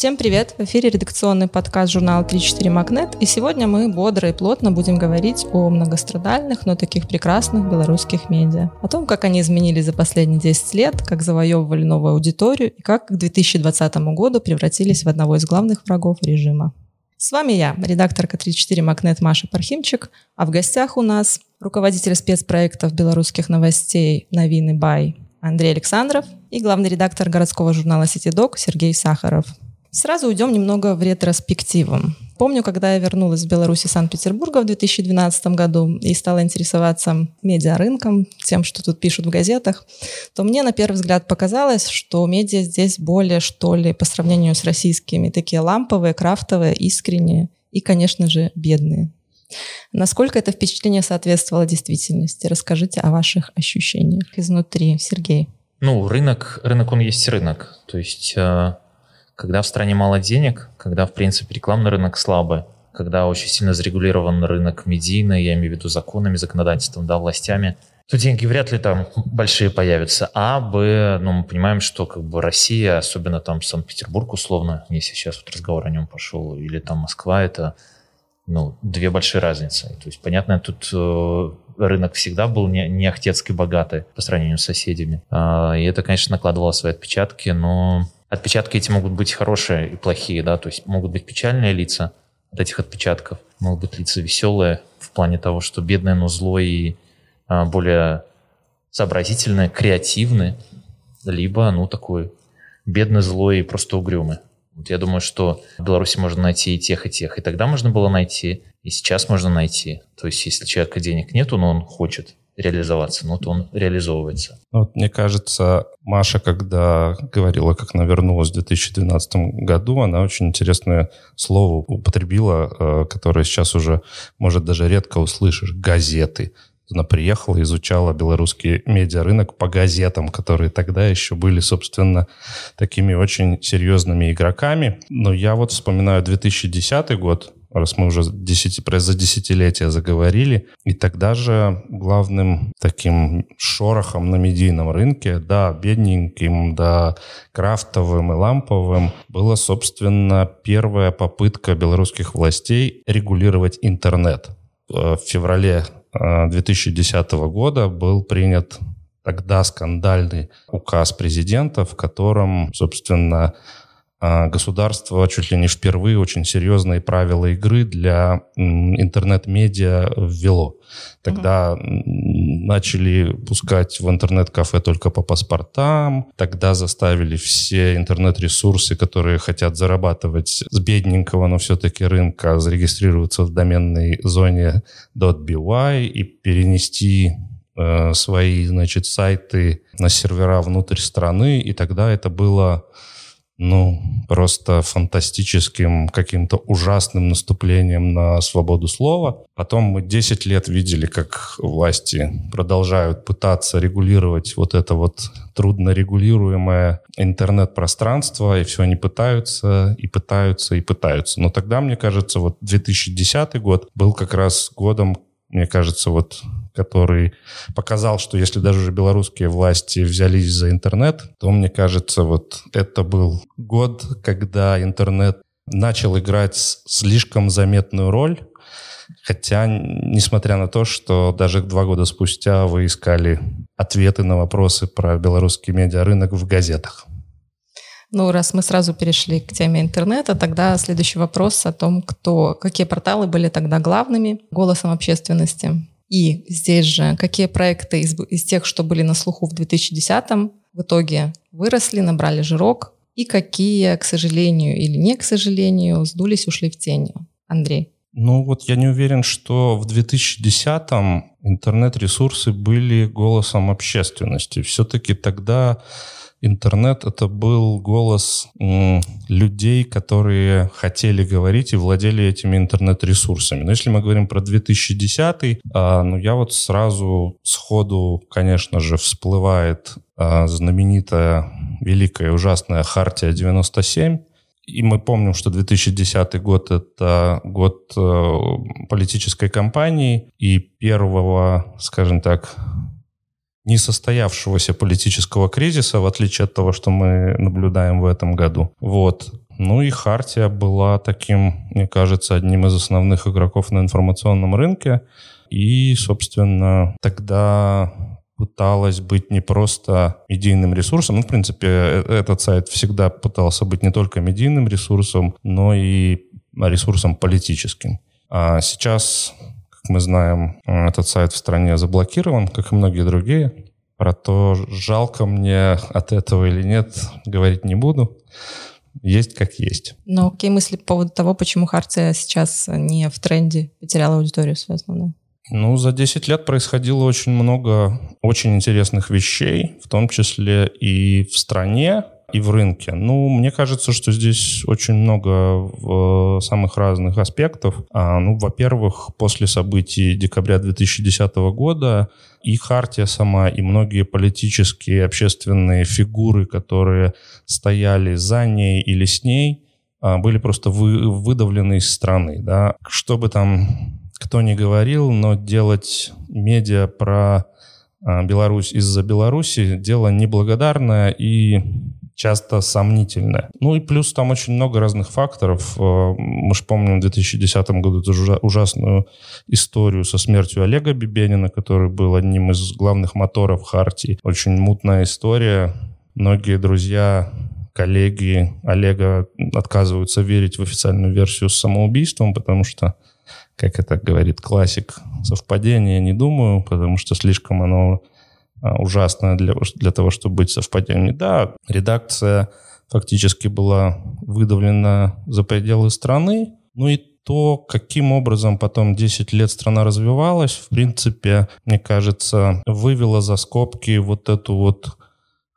Всем привет! В эфире редакционный подкаст журнала 34 Магнет, и сегодня мы бодро и плотно будем говорить о многострадальных, но таких прекрасных белорусских медиа. О том, как они изменились за последние 10 лет, как завоевывали новую аудиторию и как к 2020 году превратились в одного из главных врагов режима. С вами я, редакторка 34 Магнет Маша Пархимчик, а в гостях у нас руководитель спецпроектов белорусских новостей «Новины Бай» Андрей Александров и главный редактор городского журнала «Ситидок» Сергей Сахаров. Сразу уйдем немного в ретроспективу. Помню, когда я вернулась в Беларусь из Санкт-Петербурга в 2012 году и стала интересоваться медиарынком, тем, что тут пишут в газетах, то мне на первый взгляд показалось, что медиа здесь более, что ли, по сравнению с российскими, такие ламповые, крафтовые, искренние и, конечно же, бедные. Насколько это впечатление соответствовало действительности? Расскажите о ваших ощущениях изнутри, Сергей. Ну, рынок, рынок, он есть рынок. То есть э, когда в стране мало денег, когда, в принципе, рекламный рынок слабый, когда очень сильно зарегулирован рынок медийный, я имею в виду законами, законодательством, да, властями, то деньги вряд ли там большие появятся. А, Б, ну, мы понимаем, что как бы Россия, особенно там Санкт-Петербург условно, если сейчас вот разговор о нем пошел, или там Москва, это ну, две большие разницы. То есть, понятно, тут э, рынок всегда был не, не ахтецкий богатый по сравнению с соседями. Э, и это, конечно, накладывало свои отпечатки, но Отпечатки эти могут быть хорошие и плохие, да, то есть могут быть печальные лица от этих отпечатков, могут быть лица веселые в плане того, что бедное, но злое и а, более сообразительное, креативное, либо, ну, такой бедный, злой и просто угрюмый. Вот я думаю, что в Беларуси можно найти и тех, и тех. И тогда можно было найти, и сейчас можно найти. То есть, если человека денег нету, но он хочет реализоваться, но вот он реализовывается. Ну, вот мне кажется, Маша, когда говорила, как она вернулась в 2012 году, она очень интересное слово употребила, э, которое сейчас уже, может, даже редко услышишь, газеты. Она приехала, изучала белорусский медиарынок по газетам, которые тогда еще были, собственно, такими очень серьезными игроками. Но я вот вспоминаю 2010 год, раз мы уже 10, за десятилетия заговорили. И тогда же главным таким шорохом на медийном рынке, да, бедненьким, да, крафтовым и ламповым, была, собственно, первая попытка белорусских властей регулировать интернет. В феврале 2010 э, года был принят тогда скандальный указ президента, в котором, собственно, государство чуть ли не впервые очень серьезные правила игры для интернет-медиа ввело. Тогда угу. начали пускать в интернет-кафе только по паспортам, тогда заставили все интернет-ресурсы, которые хотят зарабатывать с бедненького, но все-таки рынка, зарегистрироваться в доменной зоне .by и перенести э, свои, значит, сайты на сервера внутрь страны, и тогда это было ну, просто фантастическим, каким-то ужасным наступлением на свободу слова. Потом мы 10 лет видели, как власти продолжают пытаться регулировать вот это вот трудно регулируемое интернет-пространство, и все они пытаются, и пытаются, и пытаются. Но тогда, мне кажется, вот 2010 год был как раз годом, мне кажется, вот который показал, что если даже уже белорусские власти взялись за интернет, то, мне кажется, вот это был год, когда интернет начал играть слишком заметную роль, Хотя, несмотря на то, что даже два года спустя вы искали ответы на вопросы про белорусский медиарынок в газетах. Ну, раз мы сразу перешли к теме интернета, тогда следующий вопрос о том, кто, какие порталы были тогда главными голосом общественности. И здесь же, какие проекты из, из тех, что были на слуху в 2010-м, в итоге выросли, набрали жирок, и какие, к сожалению или не к сожалению, сдулись, ушли в тень. Андрей. Ну вот я не уверен, что в 2010-м интернет-ресурсы были голосом общественности. Все-таки тогда интернет это был голос м, людей, которые хотели говорить и владели этими интернет-ресурсами. Но если мы говорим про 2010, а, ну я вот сразу сходу, конечно же, всплывает а, знаменитая великая ужасная Хартия 97, и мы помним, что 2010 год — это год э, политической кампании и первого, скажем так, несостоявшегося политического кризиса, в отличие от того, что мы наблюдаем в этом году. Вот. Ну и Хартия была таким, мне кажется, одним из основных игроков на информационном рынке. И, собственно, тогда пыталась быть не просто медийным ресурсом. Ну, в принципе, э, этот сайт всегда пытался быть не только медийным ресурсом, но и ресурсом политическим. А сейчас, мы знаем, этот сайт в стране заблокирован, как и многие другие. Про то, жалко мне от этого или нет, говорить не буду. Есть как есть. Но какие мысли по поводу того, почему Харция сейчас не в тренде, потеряла аудиторию свою основную? Ну, за 10 лет происходило очень много очень интересных вещей, в том числе и в стране, и в рынке. Ну, мне кажется, что здесь очень много самых разных аспектов. А, ну, во-первых, после событий декабря 2010 года и Хартия сама, и многие политические общественные фигуры, которые стояли за ней или с ней, а, были просто вы, выдавлены из страны. Да? Что бы там кто не говорил, но делать медиа про а, Беларусь из-за Беларуси дело неблагодарное и часто сомнительное. Ну и плюс там очень много разных факторов. А, мы же помним в 2010 году эту ужасную историю со смертью Олега Бибенина, который был одним из главных моторов Хартии. Очень мутная история. Многие друзья коллеги Олега отказываются верить в официальную версию с самоубийством, потому что как это говорит классик, совпадение не думаю, потому что слишком оно а, ужасное для, для того, чтобы быть совпадением. Да, редакция фактически была выдавлена за пределы страны, ну и то, каким образом потом 10 лет страна развивалась, в принципе, мне кажется, вывела за скобки вот эту вот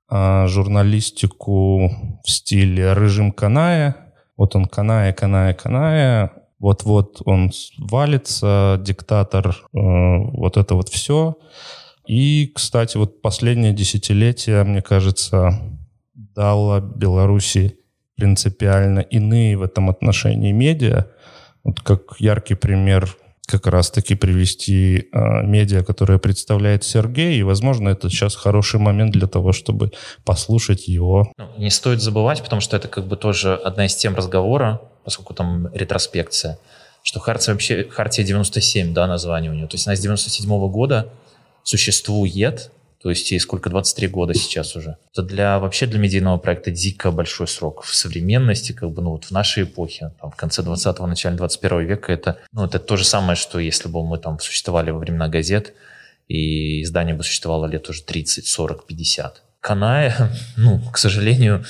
а, журналистику в стиле режим Каная. Вот он Каная, Каная, Каная, вот-вот он валится, диктатор, э, вот это вот все. И, кстати, вот последнее десятилетие, мне кажется, дало Беларуси принципиально иные в этом отношении медиа. Вот как яркий пример как раз-таки привести э, медиа, которое представляет Сергей, и, возможно, это сейчас хороший момент для того, чтобы послушать его. Ну, не стоит забывать, потому что это как бы тоже одна из тем разговора, поскольку там ретроспекция, что Хартия вообще, Хартия 97, да, название у нее. То есть она с 97 -го года существует, то есть ей сколько, 23 года сейчас уже. Это для, вообще для медийного проекта дико большой срок. В современности, как бы, ну вот в нашей эпохе, там, в конце 20-го, начале 21 века, это, ну, это то же самое, что если бы мы там существовали во времена газет, и издание бы существовало лет уже 30, 40, 50. Каная, ну, к сожалению,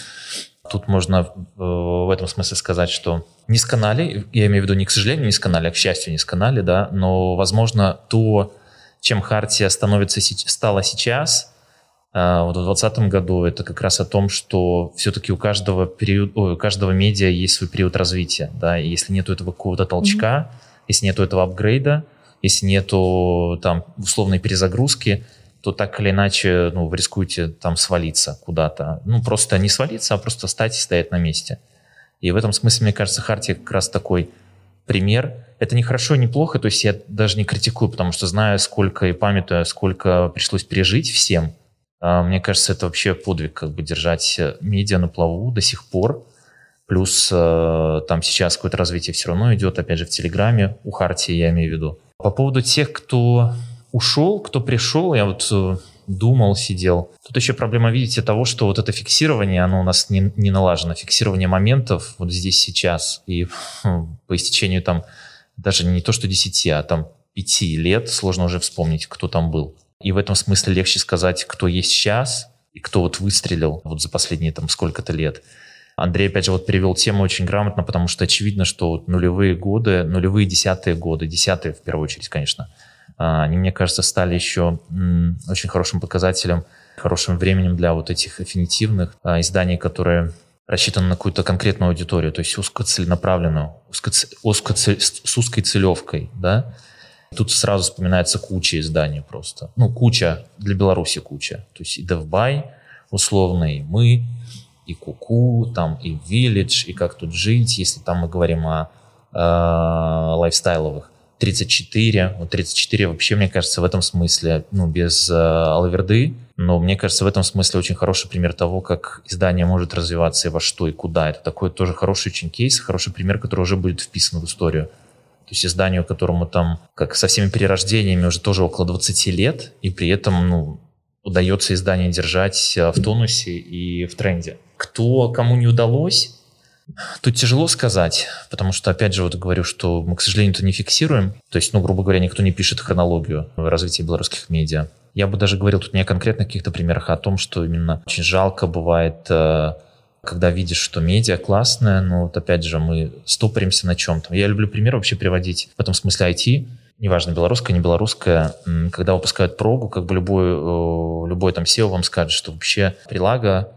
Тут можно э, в этом смысле сказать, что не сканали, я имею в виду не к сожалению не сканали, а к счастью не сканали, да, но, возможно, то, чем Хартия становится, стала сейчас, вот в 2020 году, это как раз о том, что все-таки у каждого, период, ой, у каждого медиа есть свой период развития, да, и если нету этого какого-то толчка, mm-hmm. если нету этого апгрейда, если нету там условной перезагрузки, то так или иначе ну, вы рискуете там свалиться куда-то. Ну, просто не свалиться, а просто стать и стоять на месте. И в этом смысле, мне кажется, Хартия как раз такой пример. Это не хорошо, не плохо, то есть я даже не критикую, потому что знаю, сколько и памятуя, сколько пришлось пережить всем, а, мне кажется, это вообще подвиг, как бы держать медиа на плаву до сих пор. Плюс э, там сейчас какое-то развитие все равно идет, опять же, в Телеграме, у Хартии я имею в виду. По поводу тех, кто ушел, кто пришел, я вот э, думал, сидел. Тут еще проблема, видите, того, что вот это фиксирование, оно у нас не, не налажено. Фиксирование моментов вот здесь, сейчас. И по истечению там даже не то, что 10, а там 5 лет сложно уже вспомнить, кто там был. И в этом смысле легче сказать, кто есть сейчас и кто вот выстрелил вот за последние там сколько-то лет. Андрей, опять же, вот привел тему очень грамотно, потому что очевидно, что нулевые годы, нулевые десятые годы, десятые в первую очередь, конечно, а, они, мне кажется, стали еще очень хорошим показателем, хорошим временем для вот этих аффинитивных а, изданий, которые рассчитаны на какую-то конкретную аудиторию, то есть узкоцеленаправленную, узкоцель, с узкой целевкой, да. Тут сразу вспоминается куча изданий просто. Ну, куча, для Беларуси куча. То есть и DevBuy условно, и мы, и Куку, там и Village, и как тут жить, если там мы говорим о э, лайфстайловых 34. Вот 34 вообще, мне кажется, в этом смысле, ну, без э, Алаверды, но мне кажется, в этом смысле очень хороший пример того, как издание может развиваться и во что, и куда. Это такой тоже хороший очень кейс, хороший пример, который уже будет вписан в историю. То есть изданию, которому там, как со всеми перерождениями, уже тоже около 20 лет, и при этом, ну, удается издание держать э, в тонусе и в тренде. Кто кому не удалось, Тут тяжело сказать, потому что, опять же, вот говорю, что мы, к сожалению, это не фиксируем. То есть, ну, грубо говоря, никто не пишет хронологию развития белорусских медиа. Я бы даже говорил тут не о конкретных каких-то примерах, а о том, что именно очень жалко бывает, э, когда видишь, что медиа классная, но вот опять же мы стопоримся на чем-то. Я люблю пример вообще приводить в этом смысле IT, неважно, белорусская, не белорусская, когда выпускают прогу, как бы любой, э, любой там SEO вам скажет, что вообще прилага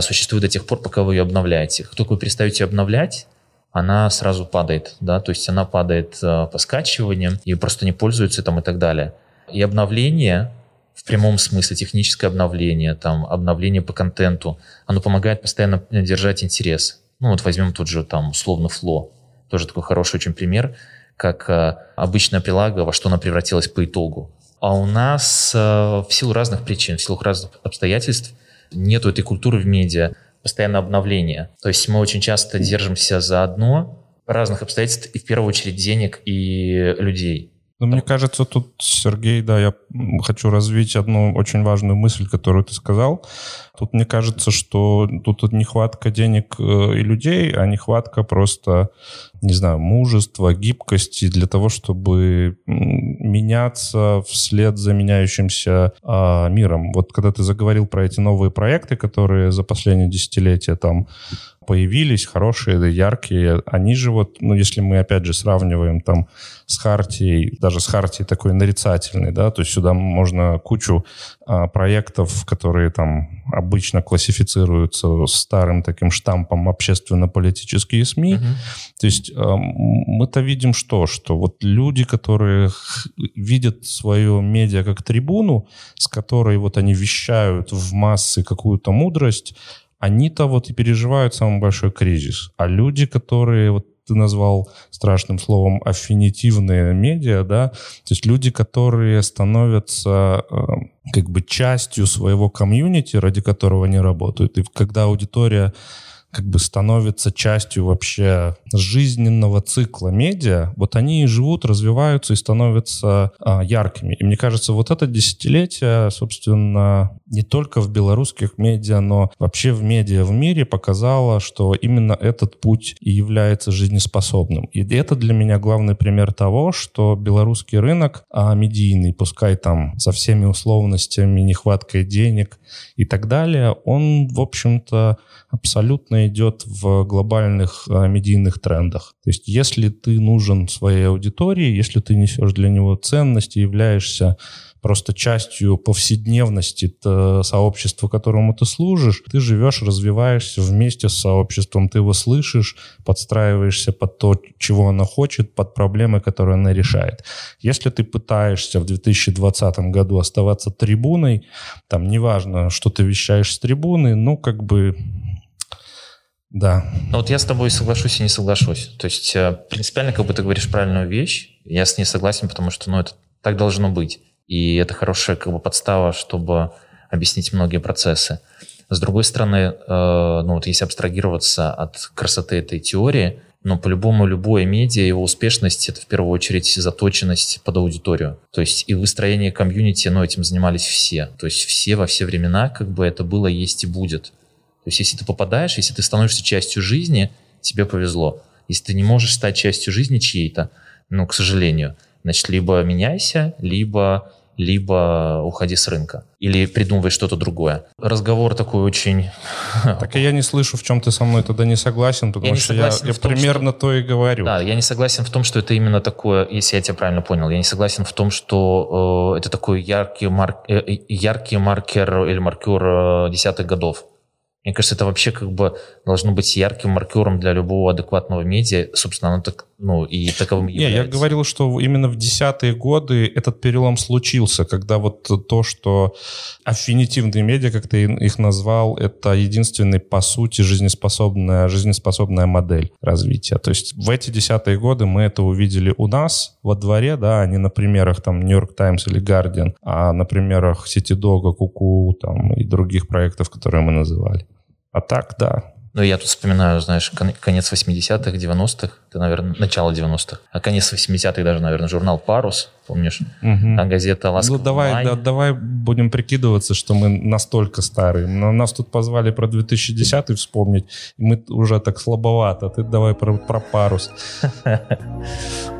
существует до тех пор, пока вы ее обновляете. Как только вы перестаете обновлять, она сразу падает, да, то есть она падает э, по скачиваниям, и просто не пользуются там и так далее. И обновление, в прямом смысле, техническое обновление, там, обновление по контенту, оно помогает постоянно держать интерес. Ну вот возьмем тот же там условно фло, тоже такой хороший очень пример, как э, обычная прилага, во что она превратилась по итогу. А у нас э, в силу разных причин, в силу разных обстоятельств нету этой культуры в медиа, постоянно обновления. То есть мы очень часто держимся за одно, разных обстоятельств, и в первую очередь денег и людей. Ну, мне кажется, тут, Сергей, да, я хочу развить одну очень важную мысль, которую ты сказал. Тут мне кажется, что тут нехватка денег э, и людей, а нехватка просто, не знаю, мужества, гибкости для того, чтобы меняться вслед за меняющимся а, миром. Вот когда ты заговорил про эти новые проекты, которые за последние десятилетия там появились, хорошие, яркие, они же вот, ну, если мы опять же сравниваем там с Хартией, даже с Хартией такой нарицательной, да, то есть сюда можно кучу а, проектов, которые там обычно классифицируются старым таким штампом общественно-политические СМИ. Угу. То есть а, мы-то видим что? Что вот люди, которые видят свое медиа как трибуну, с которой вот они вещают в массы какую-то мудрость, они-то вот и переживают самый большой кризис. А люди, которые вот ты назвал страшным словом аффинитивные медиа, да, то есть люди, которые становятся э, как бы частью своего комьюнити, ради которого они работают. И когда аудитория как бы становится частью вообще жизненного цикла медиа, вот они живут, развиваются и становятся а, яркими. И мне кажется, вот это десятилетие, собственно, не только в белорусских медиа, но вообще в медиа в мире показало, что именно этот путь и является жизнеспособным. И это для меня главный пример того, что белорусский рынок а медийный, пускай там со всеми условностями, нехваткой денег и так далее, он, в общем-то, абсолютно идет в глобальных а, медийных трендах. То есть если ты нужен своей аудитории, если ты несешь для него ценности, являешься просто частью повседневности сообщества, которому ты служишь. Ты живешь, развиваешься вместе с сообществом, ты его слышишь, подстраиваешься под то, чего она хочет, под проблемы, которые она решает. Если ты пытаешься в 2020 году оставаться трибуной, там неважно, что ты вещаешь с трибуны, ну, как бы да. Ну вот я с тобой соглашусь и не соглашусь. То есть э, принципиально, как бы ты говоришь правильную вещь, я с ней согласен, потому что ну, это так должно быть. И это хорошая как бы подстава, чтобы объяснить многие процессы. С другой стороны, э, ну вот если абстрагироваться от красоты этой теории, но по-любому любое медиа, его успешность — это в первую очередь заточенность под аудиторию. То есть и выстроение комьюнити, ну, этим занимались все. То есть все во все времена как бы это было, есть и будет. То есть если ты попадаешь, если ты становишься частью жизни, тебе повезло. Если ты не можешь стать частью жизни чьей-то, ну, к сожалению, значит, либо меняйся, либо либо уходи с рынка. Или придумывай что-то другое. Разговор такой очень... Так я не слышу, в чем ты со мной тогда не согласен, потому я что я, я том, примерно что... то и говорю. Да, я не согласен в том, что это именно такое, если я тебя правильно понял, я не согласен в том, что э, это такой яркий, марк, э, яркий маркер или маркер э, десятых годов. Мне кажется, это вообще как бы должно быть ярким маркером для любого адекватного медиа. Собственно, оно так, ну, и таковым является. Не, я говорил, что именно в десятые годы этот перелом случился, когда вот то, что аффинитивные медиа, как ты их назвал, это единственный, по сути, жизнеспособная, жизнеспособная модель развития. То есть в эти десятые годы мы это увидели у нас во дворе, да, а не на примерах там Нью-Йорк Таймс или Guardian, а на примерах Ситидога, Куку там и других проектов, которые мы называли. А так, да. Ну, я тут вспоминаю, знаешь, конец 80-х, 90-х, это, наверное, начало 90-х, а конец 80-х даже, наверное, журнал «Парус», помнишь? Угу. А газета «Ласковый Ну, давай, да, давай будем прикидываться, что мы настолько старые. Но нас тут позвали про 2010 вспомнить, и мы уже так слабовато. Ты давай про, про «Парус».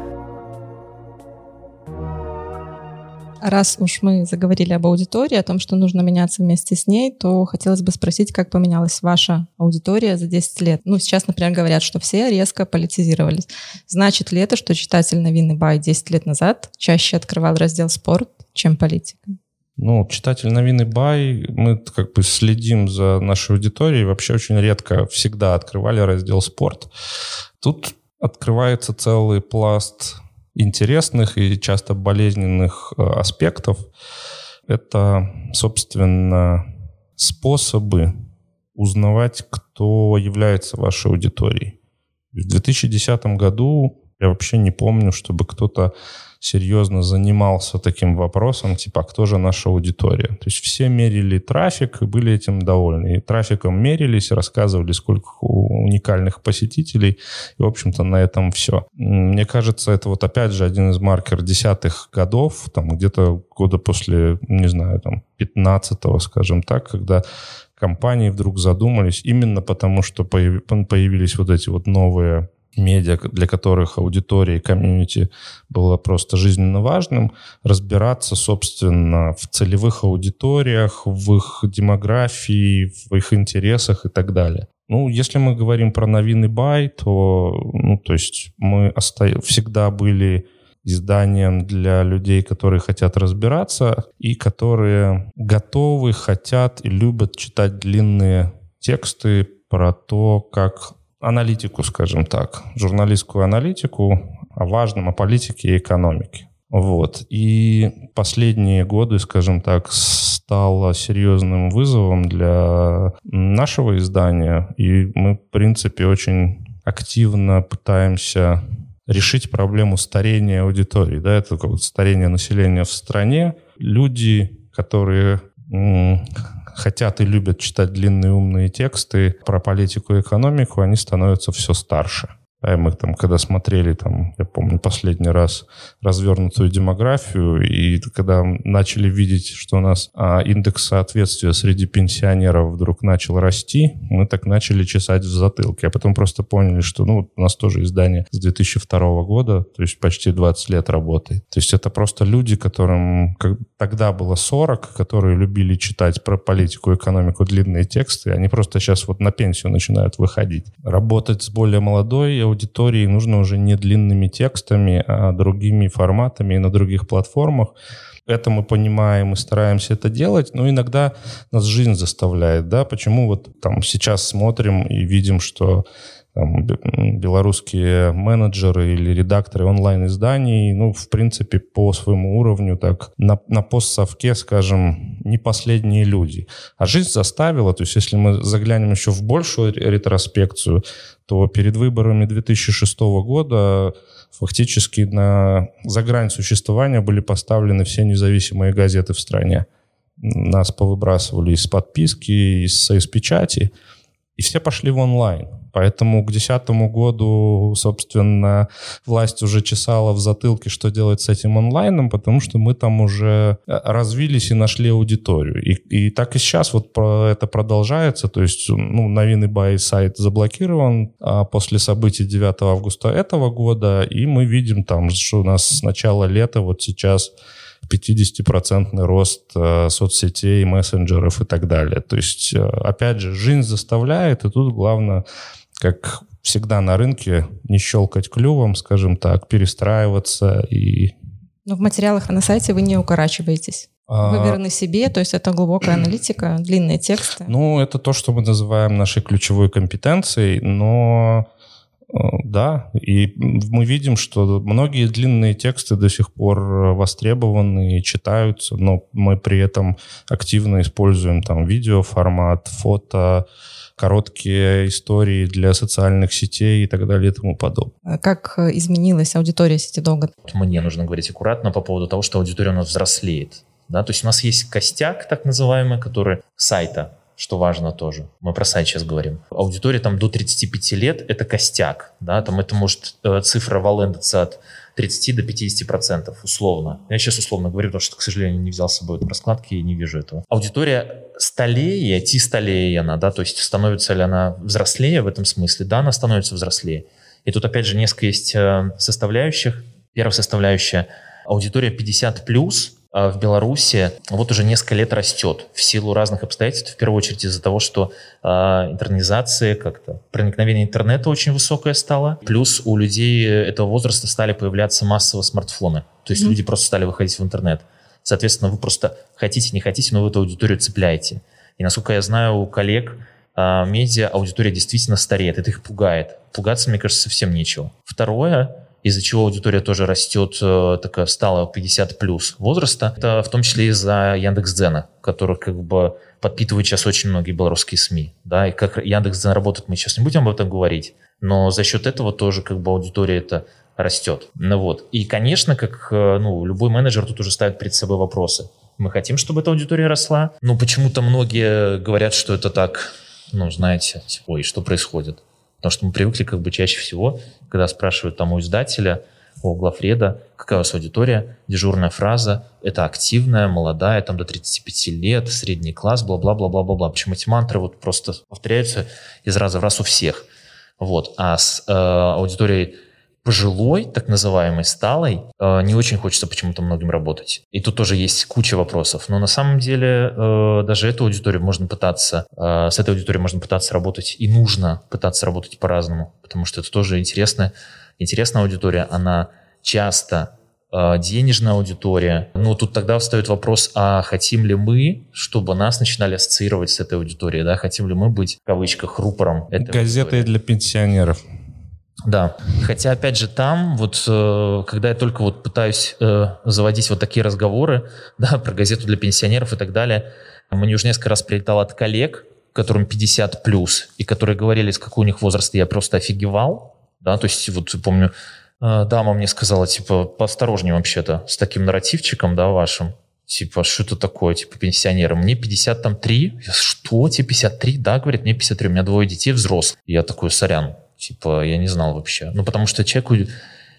раз уж мы заговорили об аудитории, о том, что нужно меняться вместе с ней, то хотелось бы спросить, как поменялась ваша аудитория за 10 лет. Ну, сейчас, например, говорят, что все резко политизировались. Значит ли это, что читатель новины Бай 10 лет назад чаще открывал раздел «Спорт», чем политика? Ну, читатель новины Бай, мы как бы следим за нашей аудиторией, вообще очень редко всегда открывали раздел «Спорт». Тут открывается целый пласт интересных и часто болезненных э, аспектов. Это, собственно, способы узнавать, кто является вашей аудиторией. В 2010 году я вообще не помню, чтобы кто-то серьезно занимался таким вопросом, типа, а кто же наша аудитория? То есть все мерили трафик и были этим довольны. И трафиком мерились, рассказывали, сколько уникальных посетителей. И, в общем-то, на этом все. Мне кажется, это вот опять же один из маркер десятых годов, там где-то года после, не знаю, там 15-го, скажем так, когда компании вдруг задумались именно потому, что появились вот эти вот новые медиа, для которых аудитория и комьюнити было просто жизненно важным, разбираться, собственно, в целевых аудиториях, в их демографии, в их интересах и так далее. Ну, если мы говорим про новинный бай, то, ну, то есть мы оста... всегда были изданием для людей, которые хотят разбираться и которые готовы, хотят и любят читать длинные тексты про то, как аналитику, скажем так, журналистскую аналитику о важном, о политике и экономике. Вот. И последние годы, скажем так, стало серьезным вызовом для нашего издания. И мы, в принципе, очень активно пытаемся решить проблему старения аудитории. Да, это как старение населения в стране. Люди, которые хотят и любят читать длинные умные тексты про политику и экономику, они становятся все старше. Да, мы там, когда смотрели, там, я помню, последний раз развернутую демографию, и когда начали видеть, что у нас а, индекс соответствия среди пенсионеров вдруг начал расти, мы так начали чесать в затылке. А потом просто поняли, что ну, у нас тоже издание с 2002 года, то есть почти 20 лет работает. То есть это просто люди, которым как, тогда было 40, которые любили читать про политику, экономику, длинные тексты, они просто сейчас вот на пенсию начинают выходить. Работать с более молодой аудитории нужно уже не длинными текстами, а другими форматами и на других платформах. Это мы понимаем и стараемся это делать, но иногда нас жизнь заставляет, да, почему вот там сейчас смотрим и видим, что там, белорусские менеджеры или редакторы онлайн-изданий, ну, в принципе, по своему уровню, так, на, на постсовке, скажем, не последние люди. А жизнь заставила, то есть если мы заглянем еще в большую ретроспекцию, то перед выборами 2006 года фактически на, за грань существования были поставлены все независимые газеты в стране. Нас повыбрасывали из подписки, из союзпечати, и все пошли в онлайн. Поэтому к 2010 году, собственно, власть уже чесала в затылке, что делать с этим онлайном, потому что мы там уже э, развились и нашли аудиторию. И, и так и сейчас вот про это продолжается. То есть, ну, новинный бай сайт заблокирован а после событий 9 августа этого года, и мы видим там, что у нас с начала лета вот сейчас 50% рост э, соцсетей, мессенджеров и так далее. То есть, э, опять же, жизнь заставляет, и тут главное как всегда на рынке, не щелкать клювом, скажем так, перестраиваться и... Но в материалах на сайте вы не укорачиваетесь. Вы а, верны себе, то есть это глубокая аналитика, длинные тексты. Ну, это то, что мы называем нашей ключевой компетенцией, но э, да, и мы видим, что многие длинные тексты до сих пор востребованы и читаются, но мы при этом активно используем там видеоформат, фото, короткие истории для социальных сетей и так далее и тому подобное. А как э, изменилась аудитория сети долго? Мне нужно говорить аккуратно по поводу того, что аудитория у нас взрослеет. Да? То есть у нас есть костяк, так называемый, который сайта, что важно тоже. Мы про сайт сейчас говорим. Аудитория там до 35 лет – это костяк. Да? Там это может э, цифра валендаться от 30 до 50 процентов, условно. Я сейчас условно говорю, потому что, к сожалению, не взял с собой раскладки и не вижу этого. Аудитория столее, ти столее она, да, то есть становится ли она взрослее в этом смысле? Да, она становится взрослее. И тут, опять же, несколько есть э, составляющих. Первая составляющая – аудитория 50+, плюс, в Беларуси вот уже несколько лет растет в силу разных обстоятельств, в первую очередь из-за того, что э, интернизация как-то, проникновение интернета очень высокое стало, плюс у людей этого возраста стали появляться массово смартфоны, то есть mm-hmm. люди просто стали выходить в интернет. Соответственно, вы просто хотите, не хотите, но вы эту аудиторию цепляете. И насколько я знаю, у коллег э, медиа аудитория действительно стареет, это их пугает. Пугаться, мне кажется, совсем нечего. Второе, из-за чего аудитория тоже растет, э, такая стала 50 плюс возраста. Это в том числе из-за Яндекс.Дзена, который как бы подпитывает сейчас очень многие белорусские СМИ. Да, и как Яндекс.Дзен работает, мы сейчас не будем об этом говорить, но за счет этого тоже как бы аудитория это растет. Ну вот. И, конечно, как э, ну, любой менеджер тут уже ставит перед собой вопросы. Мы хотим, чтобы эта аудитория росла, но почему-то многие говорят, что это так, ну, знаете, типа, ой, что происходит? Потому что мы привыкли как бы чаще всего, когда спрашивают там у издателя, у главреда, какая у вас аудитория, дежурная фраза, это активная, молодая, там до 35 лет, средний класс, бла-бла-бла-бла-бла. Почему эти мантры вот просто повторяются из раза в раз у всех. Вот. А с э, аудиторией пожилой, так называемой, сталой, э, не очень хочется почему-то многим работать. И тут тоже есть куча вопросов. Но на самом деле э, даже эту аудиторию можно пытаться, э, с этой аудиторией можно пытаться работать и нужно пытаться работать по-разному, потому что это тоже интересная, интересная аудитория. Она часто денежная аудитория. Но тут тогда встает вопрос, а хотим ли мы, чтобы нас начинали ассоциировать с этой аудиторией, да, хотим ли мы быть, в кавычках, рупором этой Газетой аудитории? для пенсионеров. Да, хотя опять же там, вот э, когда я только вот пытаюсь э, заводить вот такие разговоры, да, про газету для пенсионеров и так далее, мне уже несколько раз прилетало от коллег, которым 50 плюс, и которые говорили, с какой у них возраста, я просто офигевал, да, то есть вот помню, э, дама мне сказала, типа, поосторожнее вообще-то с таким нарративчиком, да, вашим, типа, что это такое, типа, пенсионеры, мне 53, я, что, тебе 53, да, говорит, мне 53, у меня двое детей взрослых, я такой, сорян, Типа, я не знал вообще. Ну, потому что человеку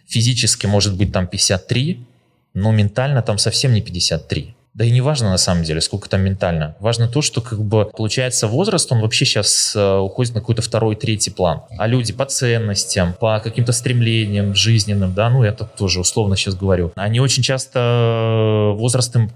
физически может быть там 53, но ментально там совсем не 53. Да и не важно на самом деле, сколько там ментально. Важно то, что как бы получается возраст, он вообще сейчас э, уходит на какой-то второй, третий план. А люди по ценностям, по каким-то стремлениям жизненным, да, ну я тут тоже условно сейчас говорю, они очень часто э, возрастом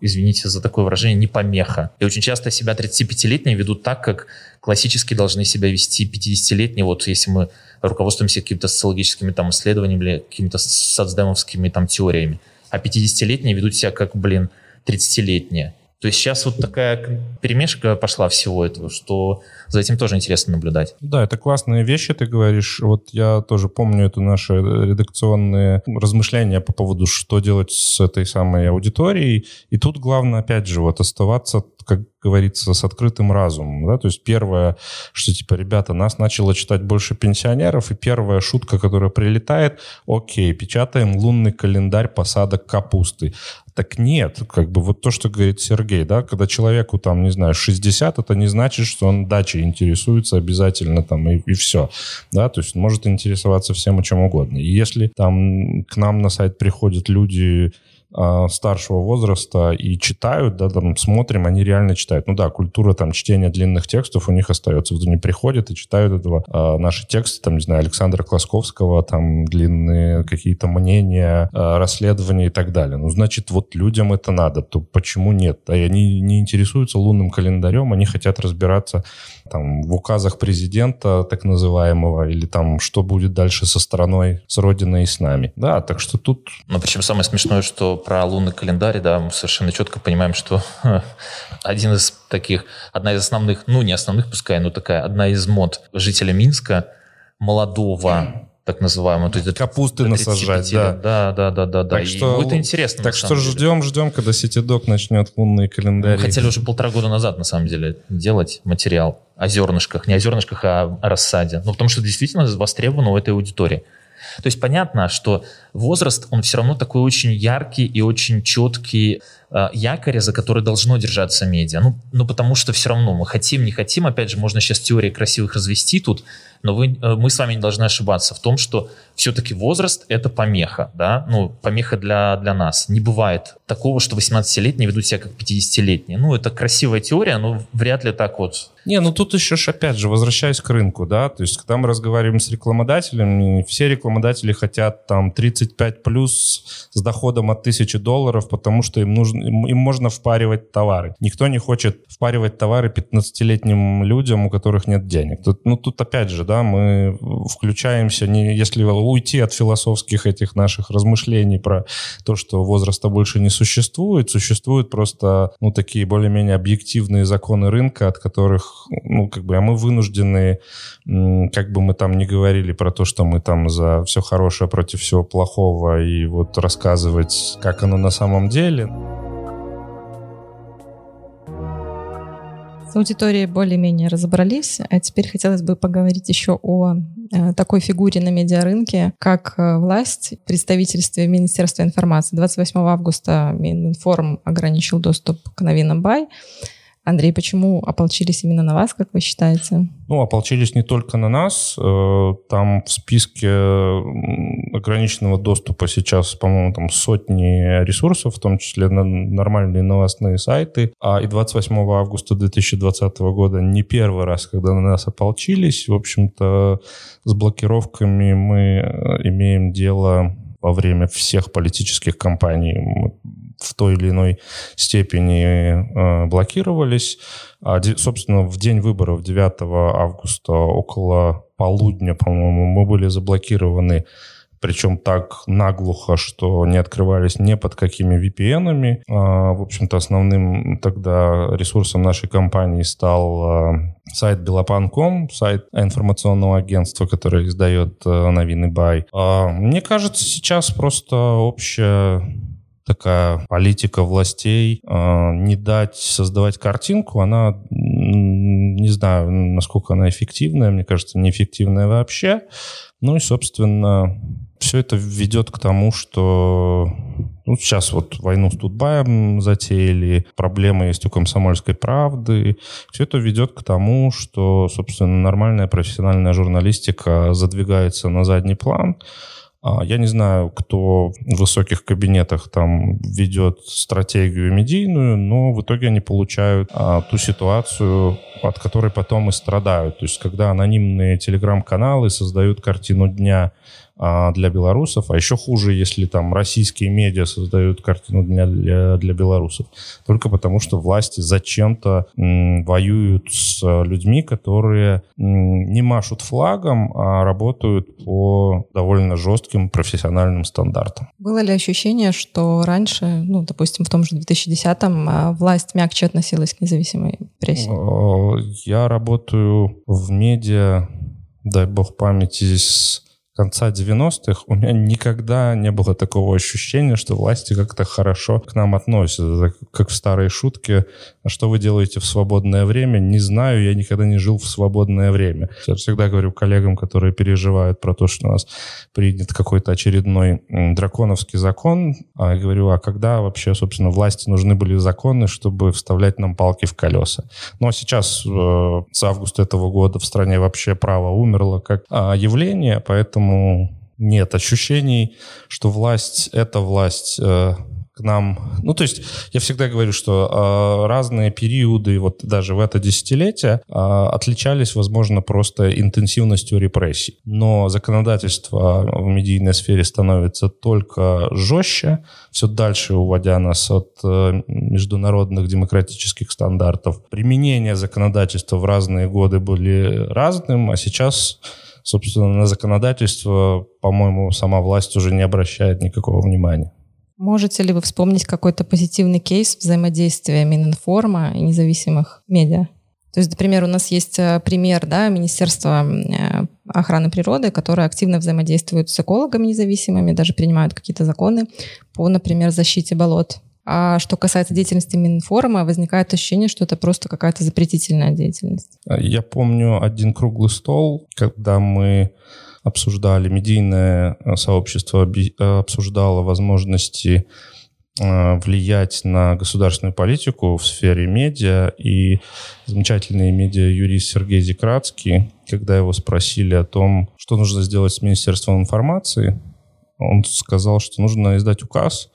извините за такое выражение, не помеха. И очень часто себя 35-летние ведут так, как классически должны себя вести 50-летние, вот если мы руководствуемся какими-то социологическими там исследованиями или какими-то соцдемовскими там теориями. А 50-летние ведут себя как, блин, 30-летние. То есть сейчас вот такая перемешка пошла всего этого, что за этим тоже интересно наблюдать. Да, это классные вещи, ты говоришь. Вот я тоже помню это наши редакционные размышления по поводу, что делать с этой самой аудиторией. И тут главное, опять же, вот оставаться как говорится, с открытым разумом, да, то есть первое, что типа, ребята, нас начало читать больше пенсионеров, и первая шутка, которая прилетает, окей, печатаем лунный календарь посадок капусты. Так нет, как бы вот то, что говорит Сергей, да, когда человеку там, не знаю, 60, это не значит, что он дачей интересуется обязательно там и, и все, да, то есть он может интересоваться всем о чем угодно. И если там к нам на сайт приходят люди, старшего возраста и читают, да, там смотрим, они реально читают. Ну да, культура там чтения длинных текстов у них остается. Вот они приходят и читают этого а, наши тексты, там, не знаю, Александра Класковского, там длинные какие-то мнения, а, расследования и так далее. Ну, значит, вот людям это надо, то почему нет? А они не интересуются лунным календарем, они хотят разбираться там в указах президента так называемого или там что будет дальше со страной, с родиной и с нами. Да, так что тут... Ну, причем самое смешное, что про лунный календарь, да, мы совершенно четко понимаем, что один из таких, одна из основных, ну не основных, пускай, но такая, одна из мод жителя Минска, молодого, так называемую. То есть Капусты насажать, да. Да, да, да, да. Так да. что, будет интересно. Так что ждем, ждем, когда Ситидок начнет лунные календари. Мы хотели уже полтора года назад, на самом деле, делать материал о зернышках. Не о зернышках, а о рассаде. Ну, потому что действительно востребовано у этой аудитории. То есть понятно, что возраст, он все равно такой очень яркий и очень четкий э, якорь, за который должно держаться медиа. Ну, ну, потому что все равно мы хотим, не хотим, опять же, можно сейчас теории красивых развести тут, но вы, э, мы с вами не должны ошибаться в том, что все-таки возраст – это помеха, да, ну, помеха для, для нас. Не бывает такого, что 18-летние ведут себя как 50-летние. Ну, это красивая теория, но вряд ли так вот. Не, ну тут еще ж, опять же, возвращаясь к рынку, да, то есть, когда мы разговариваем с рекламодателями, все рекламодатели хотят там 35 плюс с доходом от 1000 долларов, потому что им нужно, им можно впаривать товары. Никто не хочет впаривать товары 15-летним людям, у которых нет денег. Тут, ну, тут опять же, да, мы включаемся, не, если уйти от философских этих наших размышлений про то, что возраста больше не существует, существуют просто, ну, такие более-менее объективные законы рынка, от которых, ну, как бы, а мы вынуждены, как бы мы там не говорили про то, что мы там за все хорошее против всего плохого и вот рассказывать, как оно на самом деле. С аудиторией более-менее разобрались, а теперь хотелось бы поговорить еще о э, такой фигуре на медиарынке, как э, власть в представительстве Министерства информации. 28 августа Мининформ ограничил доступ к новинам БАЙ. Андрей, почему ополчились именно на вас, как вы считаете? Ну, ополчились не только на нас. Э, там в списке ограниченного доступа сейчас, по-моему, там сотни ресурсов, в том числе нормальные новостные сайты. А и 28 августа 2020 года не первый раз, когда на нас ополчились. В общем-то, с блокировками мы э, имеем дело во время всех политических кампаний в той или иной степени э, блокировались. А, собственно, в день выборов 9 августа около полудня, по-моему, мы были заблокированы причем так наглухо, что не открывались ни под какими VPN-ами. А, в общем-то, основным тогда ресурсом нашей компании стал а, сайт Белопан.ком, сайт информационного агентства, которое издает а, новины Бай. Мне кажется, сейчас просто общая такая политика властей не дать создавать картинку, она не знаю, насколько она эффективная, мне кажется, неэффективная вообще. Ну и, собственно, все это ведет к тому, что ну, сейчас вот войну с Тутбаем затеяли, проблемы есть у комсомольской правды. Все это ведет к тому, что, собственно, нормальная профессиональная журналистика задвигается на задний план. А, я не знаю, кто в высоких кабинетах там ведет стратегию медийную, но в итоге они получают а, ту ситуацию, от которой потом и страдают. То есть, когда анонимные телеграм-каналы создают картину дня для белорусов, а еще хуже, если там российские медиа создают картину дня для, для белорусов. Только потому, что власти зачем-то м, воюют с людьми, которые м, не машут флагом, а работают по довольно жестким профессиональным стандартам. Было ли ощущение, что раньше, ну, допустим, в том же 2010-м а, власть мягче относилась к независимой прессе? Я работаю в медиа, дай бог памяти, с конца 90-х у меня никогда не было такого ощущения, что власти как-то хорошо к нам относятся. Как в старой шутке, что вы делаете в свободное время? Не знаю, я никогда не жил в свободное время. Я всегда говорю коллегам, которые переживают про то, что у нас принят какой-то очередной драконовский закон, а я говорю, а когда вообще, собственно, власти нужны были законы, чтобы вставлять нам палки в колеса? Ну а сейчас, э, с августа этого года в стране вообще право умерло как а, явление, поэтому поэтому нет ощущений, что власть — это власть э, к нам... Ну, то есть я всегда говорю, что э, разные периоды, вот даже в это десятилетие, э, отличались, возможно, просто интенсивностью репрессий. Но законодательство в медийной сфере становится только жестче, все дальше уводя нас от э, международных демократических стандартов. Применение законодательства в разные годы были разным, а сейчас собственно, на законодательство, по-моему, сама власть уже не обращает никакого внимания. Можете ли вы вспомнить какой-то позитивный кейс взаимодействия Мининформа и независимых медиа? То есть, например, у нас есть э, пример да, Министерства э, охраны природы, которое активно взаимодействует с экологами независимыми, даже принимают какие-то законы по, например, защите болот. А что касается деятельности Мининформа, возникает ощущение, что это просто какая-то запретительная деятельность. Я помню один круглый стол, когда мы обсуждали, медийное э, сообщество обсуждало возможности Э, влиять на государственную политику в сфере медиа. И замечательный медиа-юрист Сергей Зикратский, когда его спросили о том, что нужно сделать с Министерством информации, он сказал, что нужно издать указ,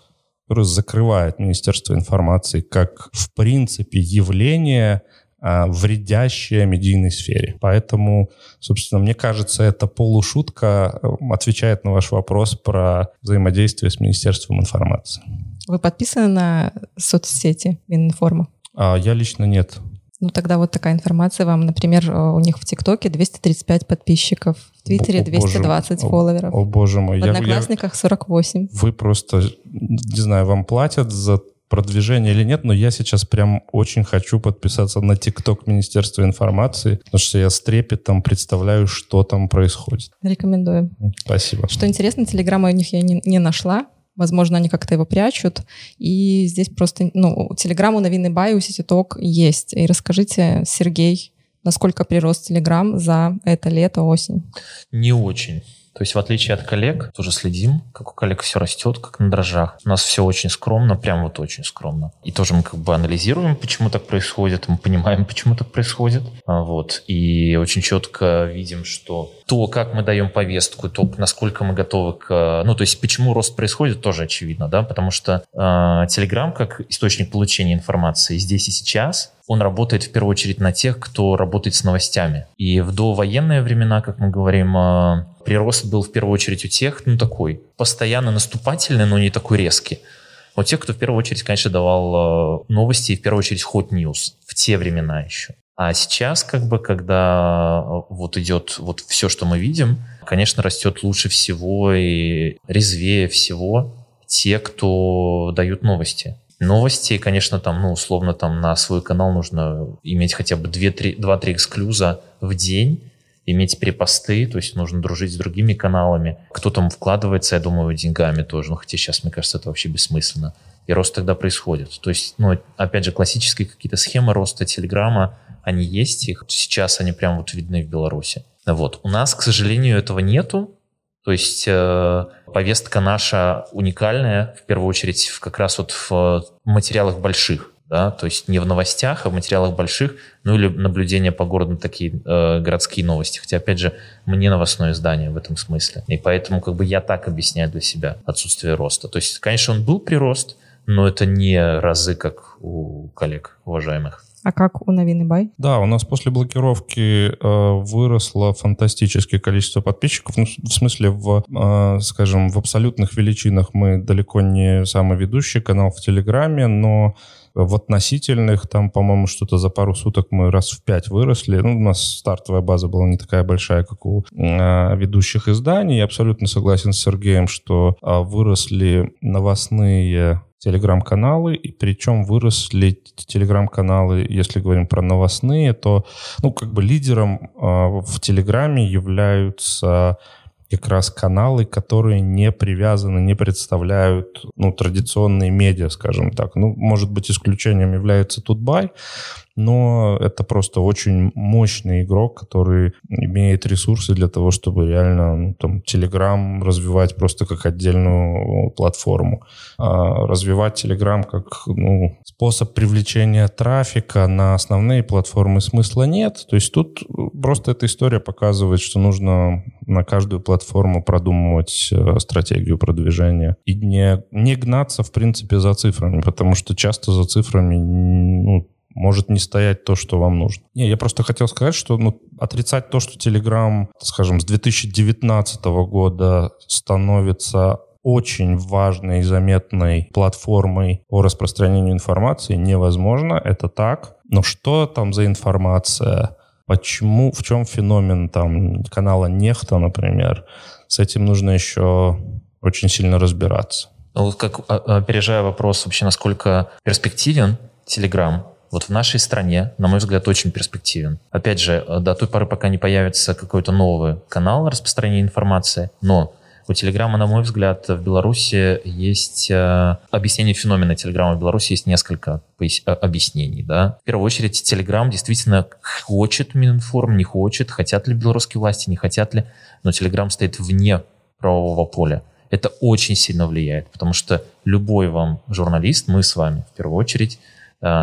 который закрывает Министерство информации как, в принципе, явление, а, вредящее медийной сфере. Поэтому, собственно, мне кажется, эта полушутка э, отвечает на ваш вопрос про взаимодействие с Министерством информации. Вы подписаны на соцсети Мининформа? А, я лично нет. Ну, тогда вот такая информация вам. Например, э, у них в ТикТоке 235 подписчиков, в Твиттере 220 о, фолловеров. О, о боже мой. В Одноклассниках 48. Вы просто, не знаю, вам платят за продвижение или нет, но я сейчас прям очень хочу подписаться на ТикТок Министерства информации, потому что я с трепетом представляю, что там происходит. Рекомендую. Спасибо. Что интересно, Телеграма у них я не, не нашла. Возможно, они как-то его прячут. И здесь просто, ну, Телеграм у Новинный Бай, у Сититок есть. И расскажите, Сергей, насколько прирост Телеграм за это лето, осень? Не очень. То есть в отличие от коллег, тоже следим, как у коллег все растет, как на дрожжах. У нас все очень скромно, прям вот очень скромно. И тоже мы как бы анализируем, почему так происходит, мы понимаем, почему так происходит. А, вот. И очень четко видим, что то, как мы даем повестку, то, насколько мы готовы к... Ну, то есть почему рост происходит, тоже очевидно, да, потому что э, Telegram как источник получения информации здесь и сейчас он работает в первую очередь на тех, кто работает с новостями. И в довоенные времена, как мы говорим, а, прирост был в первую очередь у тех, ну такой, постоянно наступательный, но не такой резкий. Вот тех, кто в первую очередь, конечно, давал а, новости, и в первую очередь hot news в те времена еще. А сейчас, как бы, когда а, вот идет вот все, что мы видим, конечно, растет лучше всего и резвее всего те, кто дают новости. Новости, конечно, там, ну, условно, там на свой канал нужно иметь хотя бы 2-3 эксклюза в день, иметь перепосты, то есть нужно дружить с другими каналами. Кто там вкладывается, я думаю, деньгами тоже, ну, хотя сейчас, мне кажется, это вообще бессмысленно. И рост тогда происходит. То есть, ну, опять же, классические какие-то схемы роста Телеграма, они есть, их сейчас они прям вот видны в Беларуси. Вот. У нас, к сожалению, этого нету, то есть э, повестка наша уникальная, в первую очередь, в, как раз вот в материалах больших, да, то есть не в новостях, а в материалах больших, ну или наблюдения по городу, такие э, городские новости. Хотя, опять же, мне новостное издание в этом смысле. И поэтому как бы я так объясняю для себя отсутствие роста. То есть, конечно, он был прирост, но это не разы, как у коллег уважаемых. А как у Новины Бай? Да, у нас после блокировки э, выросло фантастическое количество подписчиков. Ну, в смысле, в, э, скажем, в абсолютных величинах мы далеко не самый ведущий канал в Телеграме, но в относительных, там, по-моему, что-то за пару суток мы раз в пять выросли. Ну, у нас стартовая база была не такая большая, как у э, ведущих изданий. Я абсолютно согласен с Сергеем, что э, выросли новостные телеграм-каналы, и причем выросли телеграм-каналы, если говорим про новостные, то, ну, как бы лидером э, в телеграме являются как раз каналы, которые не привязаны, не представляют ну, традиционные медиа, скажем так. Ну, может быть, исключением является Тутбай, но это просто очень мощный игрок, который имеет ресурсы для того, чтобы реально ну, там Telegram развивать просто как отдельную платформу. А развивать Telegram как ну, способ привлечения трафика на основные платформы смысла нет. То есть тут просто эта история показывает, что нужно на каждую платформу продумывать э, стратегию продвижения и не, не гнаться, в принципе, за цифрами, потому что часто за цифрами ну, может не стоять то, что вам нужно. Не, я просто хотел сказать, что ну, отрицать то, что Telegram, скажем, с 2019 года становится очень важной и заметной платформой по распространению информации невозможно, это так. Но что там за информация? Почему, в чем феномен там канала Нехта, например? С этим нужно еще очень сильно разбираться. Вот как а, опережая вопрос вообще, насколько перспективен Telegram, вот в нашей стране, на мой взгляд, очень перспективен. Опять же, до той поры, пока не появится какой-то новый канал распространения информации, но у Телеграма, на мой взгляд, в Беларуси есть э, объяснение феномена Телеграма в Беларуси есть несколько пояс... Э, объяснений. Да? В первую очередь, Телеграм действительно хочет Мининформ, не хочет, хотят ли белорусские власти, не хотят ли, но Телеграм стоит вне правового поля. Это очень сильно влияет, потому что любой вам журналист, мы с вами в первую очередь, э,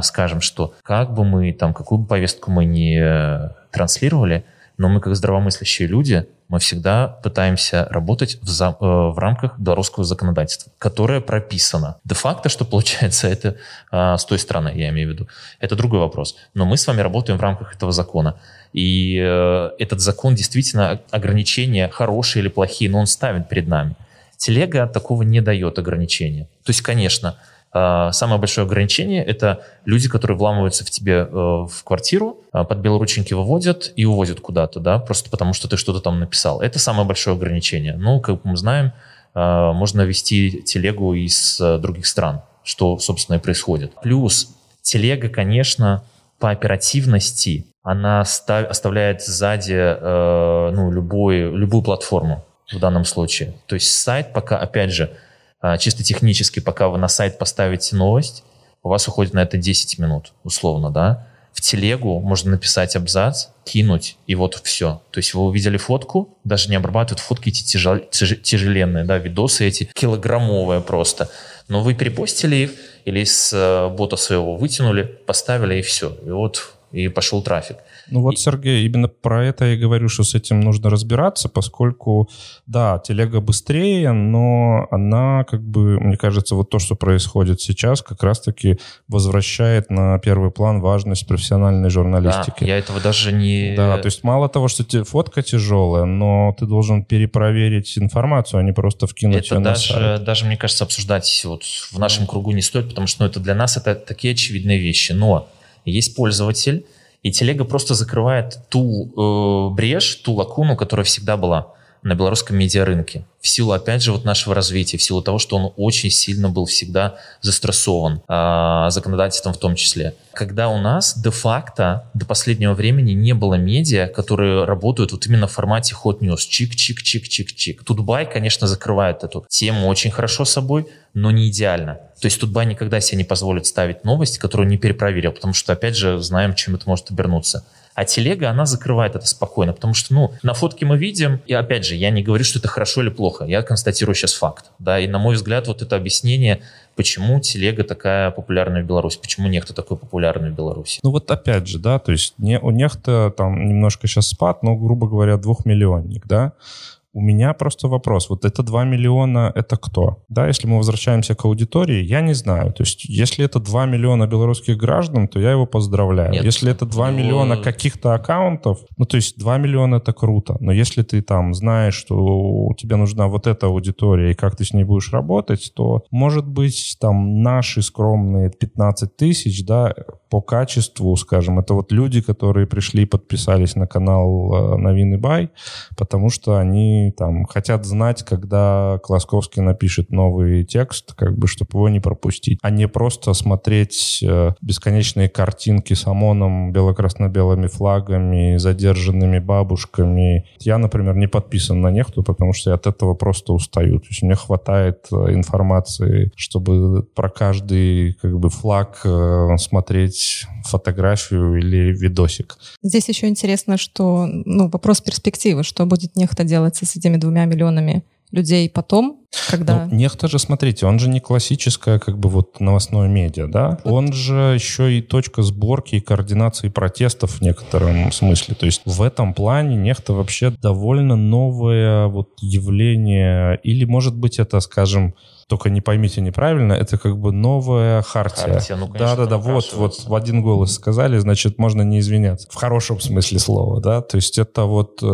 скажем, что как бы мы там, какую бы повестку мы не э, транслировали, но мы как здравомыслящие люди, мы всегда пытаемся работать в, за, э, в рамках белорусского законодательства, которое прописано. Де-факто, что получается, это э, с той стороны, я имею в виду, это другой вопрос. Но мы с вами работаем в рамках этого закона. И э, этот закон действительно ограничения хорошие или плохие, но он ставит перед нами. Телега такого не дает ограничения. То есть, конечно, самое большое ограничение – это люди, которые вламываются в тебе э, в квартиру, а, под белорученьки выводят и увозят куда-то, да, просто потому что ты что-то там написал. Это самое большое ограничение. Ну, как мы знаем, а, можно вести телегу из э, других стран, что, собственно, и происходит. Плюс телега, конечно, по оперативности, она оставляет сзади э, ну, любой, любую платформу в данном случае. То есть сайт пока, опять же, а, чисто технически, пока вы на сайт поставите новость, у вас уходит на это 10 минут, условно, да. В телегу можно написать абзац, кинуть, и вот все. То есть вы увидели фотку, даже не обрабатывают фотки эти тяжел, тяжеленные, да, видосы эти, килограммовые просто. Но вы перепостили их или с э, бота своего вытянули, поставили, и все. И вот и пошел трафик. Ну вот, Сергей, именно про это я и говорю, что с этим нужно разбираться, поскольку, да, телега быстрее, но она, как бы, мне кажется, вот то, что происходит сейчас, как раз-таки возвращает на первый план важность профессиональной журналистики. Да, я этого даже не... Да, то есть мало того, что тебе фотка тяжелая, но ты должен перепроверить информацию, а не просто вкинуть это ее даже, на сайт. даже, мне кажется, обсуждать вот в нашем кругу не стоит, потому что ну, это для нас это такие очевидные вещи. Но есть пользователь, и телега просто закрывает ту э, брешь, ту лакуну, которая всегда была на белорусском медиарынке. В силу, опять же, вот нашего развития, в силу того, что он очень сильно был всегда застрессован, э, законодательством в том числе. Когда у нас де-факто до последнего времени не было медиа, которые работают вот именно в формате hot news. Чик-чик-чик-чик-чик. Тутбай, конечно, закрывает эту тему очень хорошо собой, но не идеально. То есть Тутбай никогда себе не позволит ставить новость, которую не перепроверил, потому что, опять же, знаем, чем это может обернуться. А телега, она закрывает это спокойно, потому что, ну, на фотке мы видим, и опять же, я не говорю, что это хорошо или плохо, я констатирую сейчас факт, да, и на мой взгляд, вот это объяснение, почему телега такая популярная в Беларуси, почему нехта такой популярный в Беларуси. Ну вот опять же, да, то есть не, у нехта там немножко сейчас спад, но, грубо говоря, двухмиллионник, да, у меня просто вопрос. Вот это 2 миллиона, это кто? Да, если мы возвращаемся к аудитории, я не знаю. То есть, если это 2 миллиона белорусских граждан, то я его поздравляю. Нет, если это 2 ну... миллиона каких-то аккаунтов, ну, то есть 2 миллиона это круто. Но если ты там знаешь, что у тебя нужна вот эта аудитория, и как ты с ней будешь работать, то, может быть, там наши скромные 15 тысяч, да, по качеству, скажем, это вот люди, которые пришли и подписались на канал э, Новины Бай, потому что они там хотят знать, когда Класковский напишет новый текст, как бы, чтобы его не пропустить, а не просто смотреть э, бесконечные картинки с ОМОНом, бело-красно-белыми флагами, задержанными бабушками. Я, например, не подписан на нехту, потому что я от этого просто устаю. То есть мне хватает э, информации, чтобы про каждый как бы флаг смотреть выложить фотографию или видосик. Здесь еще интересно, что ну, вопрос перспективы, что будет нехто делаться с этими двумя миллионами людей потом, когда... Ну, нехто же, смотрите, он же не классическое как бы вот новостное медиа, да? Он же еще и точка сборки и координации протестов в некотором смысле. То есть в этом плане нехто вообще довольно новое вот явление. Или, может быть, это, скажем, только не поймите неправильно, это как бы новая хартия. хартия ну, Да-да-да, вот, вот в один голос сказали, значит, можно не извиняться. В хорошем смысле слова, да. То есть это вот э,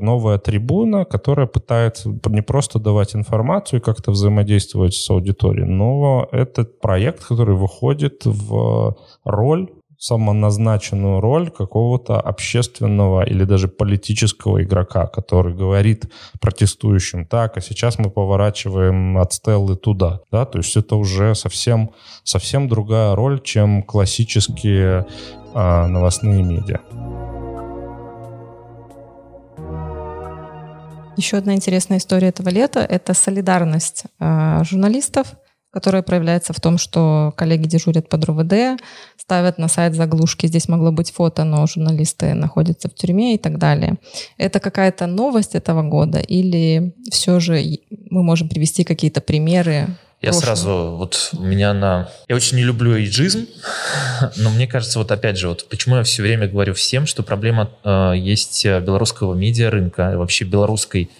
новая трибуна, которая пытается не просто давать информацию и как-то взаимодействовать с аудиторией, но это проект, который выходит в роль самоназначенную роль какого-то общественного или даже политического игрока, который говорит протестующим, так, а сейчас мы поворачиваем от Стеллы туда. Да? То есть это уже совсем, совсем другая роль, чем классические а, новостные медиа. Еще одна интересная история этого лета – это солидарность э, журналистов, которая проявляется в том, что коллеги дежурят под РУВД, ставят на сайт заглушки. Здесь могло быть фото, но журналисты находятся в тюрьме и так далее. Это какая-то новость этого года или все же мы можем привести какие-то примеры я прошлого. сразу, вот у меня на... Я очень не люблю эйджизм, но мне кажется, вот опять же, вот почему я все время говорю всем, что проблема э, есть э, белорусского медиа-рынка, вообще белорусской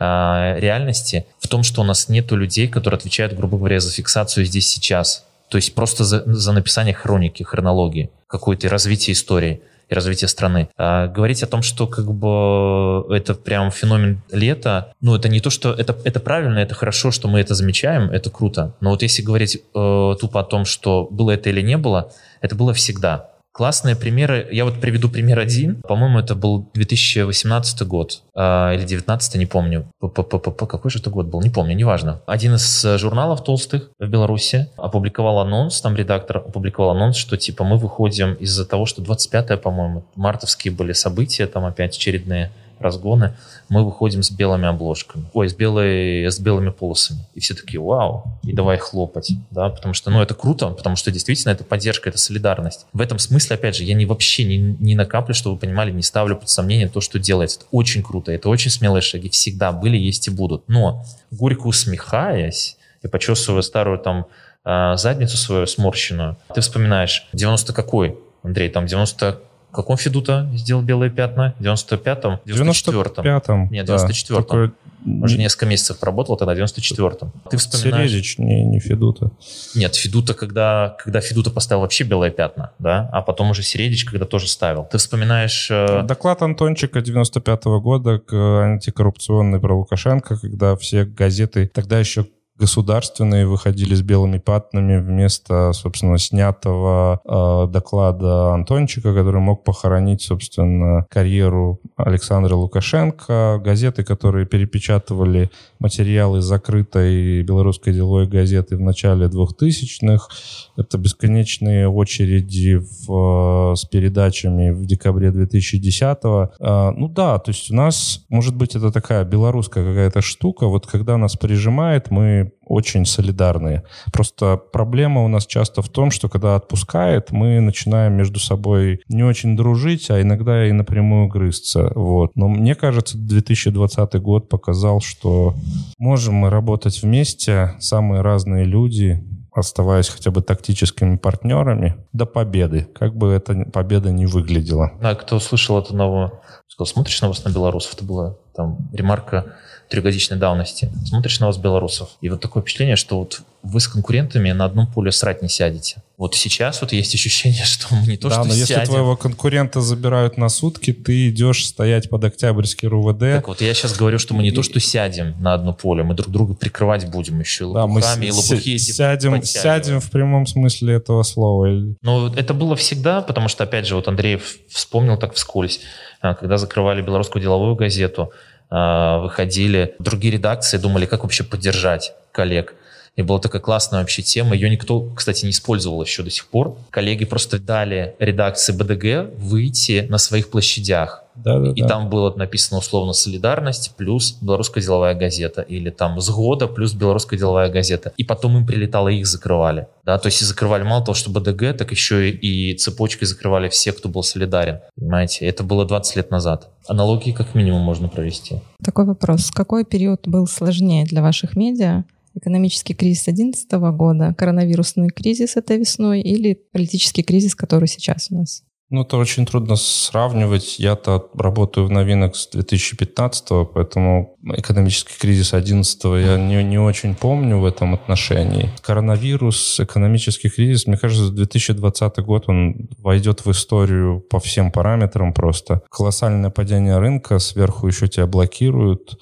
э, реальности в том, что у нас нету людей, которые отвечают, грубо говоря, за фиксацию здесь сейчас. То есть просто за, за написание хроники, хронологии, какой-то развитие истории и развития страны. А говорить о том, что как бы это прям феномен лета, ну это не то, что это, это правильно, это хорошо, что мы это замечаем, это круто. Но вот если говорить э, тупо о том, что было это или не было, это было всегда. Классные примеры. Я вот приведу пример один. По-моему, это был 2018 год э, или 19 не помню. П -п -п Какой же это год был? Не помню, неважно. Один из э, журналов толстых в Беларуси опубликовал анонс, там редактор опубликовал анонс, что типа мы выходим из-за того, что 25 по-моему, мартовские были события, там опять очередные разгоны, мы выходим с белыми обложками, ой, с, белой, с белыми полосами. И все такие, вау, и давай хлопать, да, потому что, ну, это круто, потому что действительно это поддержка, это солидарность. В этом смысле, опять же, я не вообще не, не на каплю, чтобы вы понимали, не ставлю под сомнение то, что делается. Это очень круто, это очень смелые шаги, всегда были, есть и будут. Но, горько усмехаясь и почесывая старую там а, задницу свою сморщенную, ты вспоминаешь, 90 какой, Андрей, там 90 в каком Федута сделал белые пятна? В 95-м? 94-м? 95-м. Нет, 94-м. Да. Уже несколько месяцев работал тогда, в 94-м. Ты вспоминаешь... Середич, не, не Федута. Нет, Федута, когда, когда Федута поставил вообще белые пятна, да, а потом уже Середич, когда тоже ставил. Ты вспоминаешь... Э... Доклад Антончика 95-го года к антикоррупционной про Лукашенко, когда все газеты, тогда еще государственные выходили с белыми пятнами вместо, собственно, снятого э, доклада Антончика, который мог похоронить, собственно, карьеру Александра Лукашенко. Газеты, которые перепечатывали материалы закрытой белорусской деловой газеты в начале 2000-х. Это бесконечные очереди в, э, с передачами в декабре 2010-го. Э, ну да, то есть у нас, может быть, это такая белорусская какая-то штука. Вот когда нас прижимает, мы очень солидарные. Просто проблема у нас часто в том, что когда отпускает, мы начинаем между собой не очень дружить, а иногда и напрямую грызться. Вот. Но мне кажется, 2020 год показал, что можем мы работать вместе, самые разные люди, оставаясь хотя бы тактическими партнерами до победы, как бы эта победа не выглядела. А кто слышал эту новую, сказал, смотришь на вас на белорусов, это была там ремарка трехгодичной давности. Смотришь на вас, белорусов, и вот такое впечатление, что вот вы с конкурентами на одном поле срать не сядете. Вот сейчас вот есть ощущение, что мы не то, да, что но сядем. если твоего конкурента забирают на сутки, ты идешь стоять под Октябрьский РУВД. Так вот, я сейчас говорю, что мы не то, что сядем на одно поле, мы друг друга прикрывать будем еще да, лопухами, мы и лопухи сядем, сядем в прямом смысле этого слова. Ну, это было всегда, потому что, опять же, вот Андрей вспомнил так вскользь, а, когда закрывали белорусскую деловую газету, выходили другие редакции, думали, как вообще поддержать коллег. И была такая классная вообще тема. Ее никто, кстати, не использовал еще до сих пор. Коллеги просто дали редакции БДГ выйти на своих площадях. Да, да, и да. там было написано условно «Солидарность» плюс «Белорусская деловая газета» или там «Сгода» плюс «Белорусская деловая газета». И потом им прилетало, их закрывали. Да, то есть и закрывали мало того, что БДГ, так еще и цепочкой закрывали все, кто был солидарен. Понимаете, это было 20 лет назад. Аналогии как минимум можно провести. Такой вопрос. Какой период был сложнее для ваших медиа? экономический кризис 2011 года, коронавирусный кризис этой весной или политический кризис, который сейчас у нас? Ну, это очень трудно сравнивать. Я-то работаю в новинах с 2015 поэтому экономический кризис 2011 я не, не очень помню в этом отношении. Коронавирус, экономический кризис, мне кажется, 2020 год, он войдет в историю по всем параметрам просто. Колоссальное падение рынка, сверху еще тебя блокируют.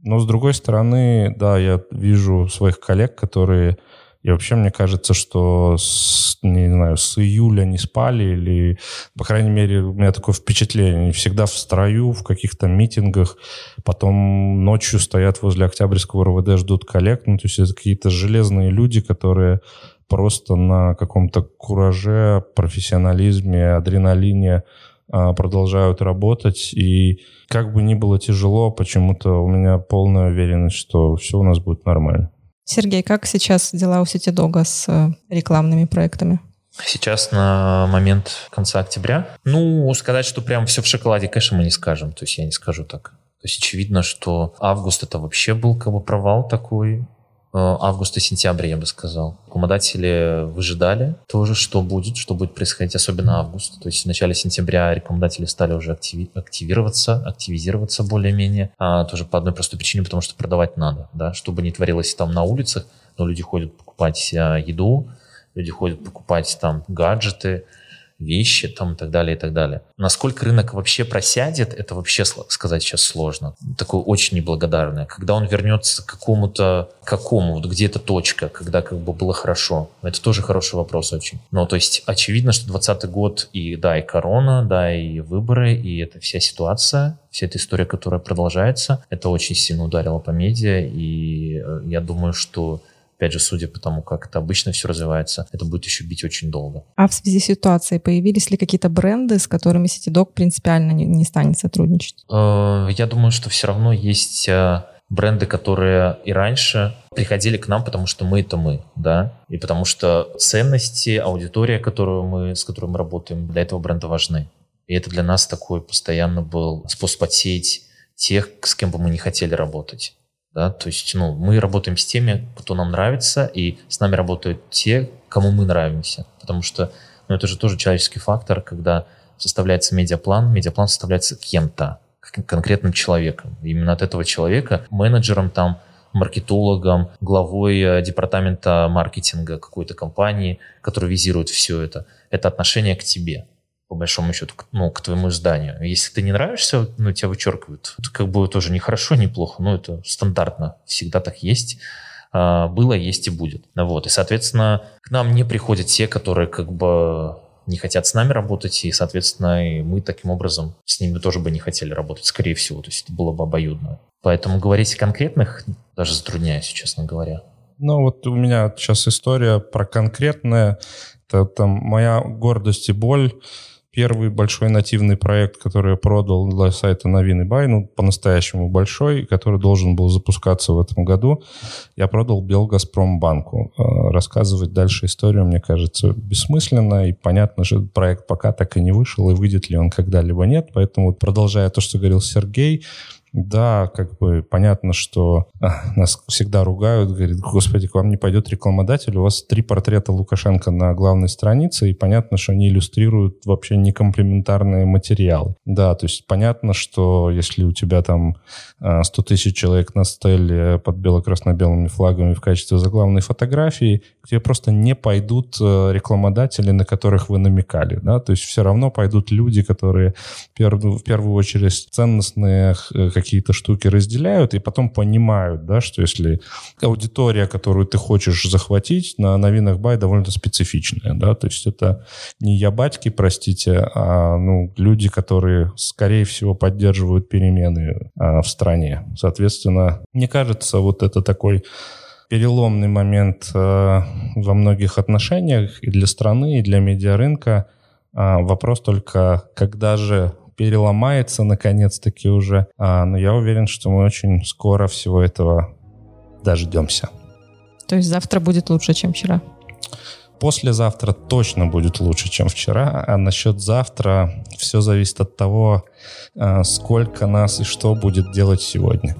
Но, с другой стороны, да, я вижу своих коллег, которые И вообще мне кажется, что с, не знаю, с июля не спали или, по крайней мере, у меня такое впечатление. Они всегда в строю, в каких-то митингах, потом ночью стоят возле Октябрьского РВД, ждут коллект. Ну, то есть это какие-то железные люди, которые просто на каком-то кураже, профессионализме, адреналине а, продолжают работать. И как бы ни было тяжело, почему-то у меня полная уверенность, что все у нас будет нормально. Сергей, как сейчас дела у Ситидога с э, рекламными проектами? Сейчас на момент конца октября. Ну, сказать, что прям все в шоколаде, конечно, мы не скажем. То есть я не скажу так. То есть очевидно, что август это вообще был как бы провал такой. Э, август и сентябрь, я бы сказал. Рекламодатели выжидали тоже, что будет, что будет происходить, особенно август. То есть в начале сентября рекламодатели стали уже активи- активироваться, активизироваться более-менее. А, тоже по одной простой причине, потому что продавать надо. Да? Чтобы не творилось там на улицах, но люди ходят покупать а, еду, люди ходят покупать там гаджеты, вещи там и так далее, и так далее. Насколько рынок вообще просядет, это вообще сказать сейчас сложно. Такое очень неблагодарное. Когда он вернется к какому-то, какому, вот где-то точка, когда как бы было хорошо. Это тоже хороший вопрос очень. Но то есть очевидно, что 2020 год и да, и корона, да, и выборы, и это вся ситуация, вся эта история, которая продолжается, это очень сильно ударило по медиа, и э, я думаю, что опять же, судя по тому, как это обычно все развивается, это будет еще бить очень долго. А в связи с ситуацией появились ли какие-то бренды, с которыми CityDog принципиально не, не станет сотрудничать? Э, я думаю, что все равно есть э, бренды, которые и раньше приходили к нам, потому что мы это мы, да, и потому что ценности, аудитория, которую мы, с которой мы работаем, для этого бренда важны. И это для нас такой постоянно был способ отсеять тех, с кем бы мы не хотели работать. Да? То есть ну, мы работаем с теми, кто нам нравится, и с нами работают те, кому мы нравимся. Потому что ну, это же тоже человеческий фактор, когда составляется медиаплан, медиаплан составляется кем-то, конкретным человеком. И именно от этого человека, менеджером там, маркетологом, главой э, департамента маркетинга какой-то компании, который визирует все это, это отношение к тебе по большому счету, ну, к твоему изданию. Если ты не нравишься, ну, тебя вычеркивают. Это как бы тоже не хорошо, не плохо, но это стандартно. Всегда так есть. А, было, есть и будет. Вот. И, соответственно, к нам не приходят те, которые как бы не хотят с нами работать, и, соответственно, и мы таким образом с ними тоже бы не хотели работать, скорее всего. То есть это было бы обоюдно. Поэтому говорить о конкретных даже затрудняюсь, честно говоря. Ну, вот у меня сейчас история про конкретное. Это там моя гордость и боль первый большой нативный проект, который я продал для сайта Новин и Бай, ну, по-настоящему большой, который должен был запускаться в этом году, я продал Белгазпромбанку. Э, рассказывать дальше историю, мне кажется, бессмысленно, и понятно, что проект пока так и не вышел, и выйдет ли он когда-либо нет, поэтому, продолжая то, что говорил Сергей, да, как бы понятно, что а, нас всегда ругают, говорят, господи, к вам не пойдет рекламодатель, у вас три портрета Лукашенко на главной странице, и понятно, что они иллюстрируют вообще некомплементарные материалы. Да, то есть понятно, что если у тебя там 100 а, тысяч человек на стеле под бело-красно-белыми флагами в качестве заглавной фотографии, тебе просто не пойдут э, рекламодатели, на которых вы намекали, да, то есть все равно пойдут люди, которые в первую очередь ценностные э, какие-то штуки разделяют и потом понимают, да, что если аудитория, которую ты хочешь захватить, на новинах бай довольно специфичная, да, то есть это не я батьки, простите, а ну, люди, которые, скорее всего, поддерживают перемены а, в стране. Соответственно, мне кажется, вот это такой переломный момент э, во многих отношениях и для страны, и для медиарынка. А, вопрос только, когда же переломается наконец-таки уже. А, но я уверен, что мы очень скоро всего этого дождемся. То есть завтра будет лучше, чем вчера? Послезавтра точно будет лучше, чем вчера, а насчет завтра все зависит от того, а, сколько нас и что будет делать сегодня.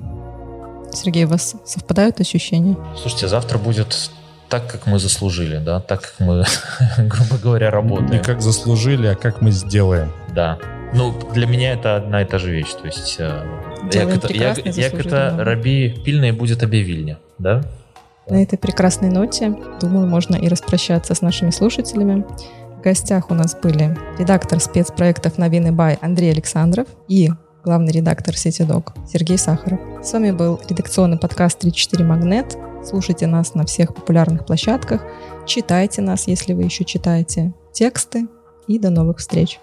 Сергей, у вас совпадают ощущения? Слушайте, завтра будет так, как мы заслужили, да, так, как мы, грубо говоря, работаем. Не как заслужили, а как мы сделаем. Да. Ну, для меня это одна и та же вещь. То есть, як это, як, як это раби пильное будет объявильня, да? На этой прекрасной ноте, думаю, можно и распрощаться с нашими слушателями. В гостях у нас были редактор спецпроектов «Новины Бай» Андрей Александров и главный редактор Сети Док Сергей Сахаров. С вами был редакционный подкаст «34 Магнет». Слушайте нас на всех популярных площадках. Читайте нас, если вы еще читаете тексты. И до новых встреч!